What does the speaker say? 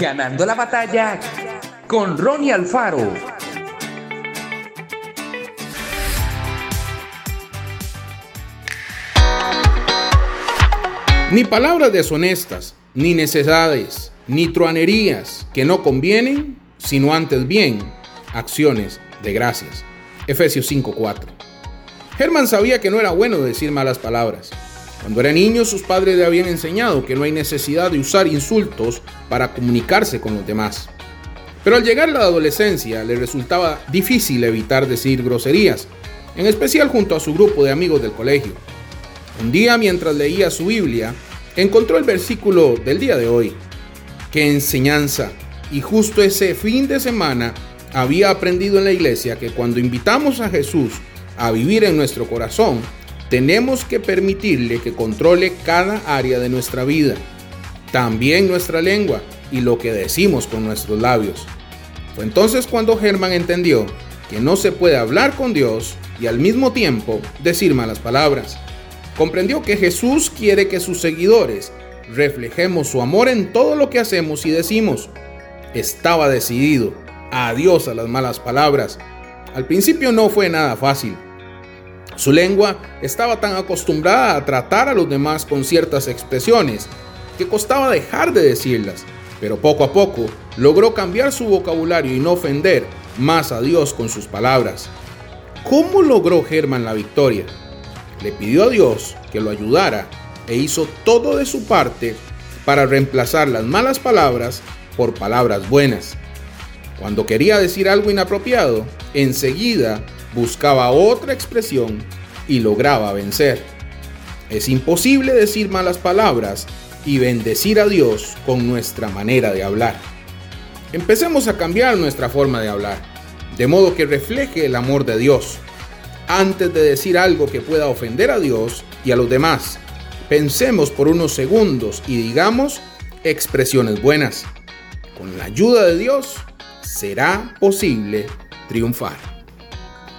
Ganando la batalla con Ronnie Alfaro. Ni palabras deshonestas, ni necesidades, ni truanerías que no convienen, sino antes bien acciones de gracias. Efesios 5:4. Herman sabía que no era bueno decir malas palabras. Cuando era niño sus padres le habían enseñado que no hay necesidad de usar insultos para comunicarse con los demás. Pero al llegar a la adolescencia le resultaba difícil evitar decir groserías, en especial junto a su grupo de amigos del colegio. Un día mientras leía su Biblia, encontró el versículo del día de hoy. ¡Qué enseñanza! Y justo ese fin de semana había aprendido en la iglesia que cuando invitamos a Jesús a vivir en nuestro corazón, tenemos que permitirle que controle cada área de nuestra vida, también nuestra lengua y lo que decimos con nuestros labios. Fue entonces cuando Germán entendió que no se puede hablar con Dios y al mismo tiempo decir malas palabras comprendió que Jesús quiere que sus seguidores reflejemos su amor en todo lo que hacemos y decimos. Estaba decidido. Adiós a las malas palabras. Al principio no fue nada fácil. Su lengua estaba tan acostumbrada a tratar a los demás con ciertas expresiones que costaba dejar de decirlas, pero poco a poco logró cambiar su vocabulario y no ofender más a Dios con sus palabras. ¿Cómo logró Germán la victoria? le pidió a Dios que lo ayudara e hizo todo de su parte para reemplazar las malas palabras por palabras buenas. Cuando quería decir algo inapropiado, enseguida buscaba otra expresión y lograba vencer. Es imposible decir malas palabras y bendecir a Dios con nuestra manera de hablar. Empecemos a cambiar nuestra forma de hablar, de modo que refleje el amor de Dios antes de decir algo que pueda ofender a Dios y a los demás. Pensemos por unos segundos y digamos expresiones buenas. Con la ayuda de Dios será posible triunfar.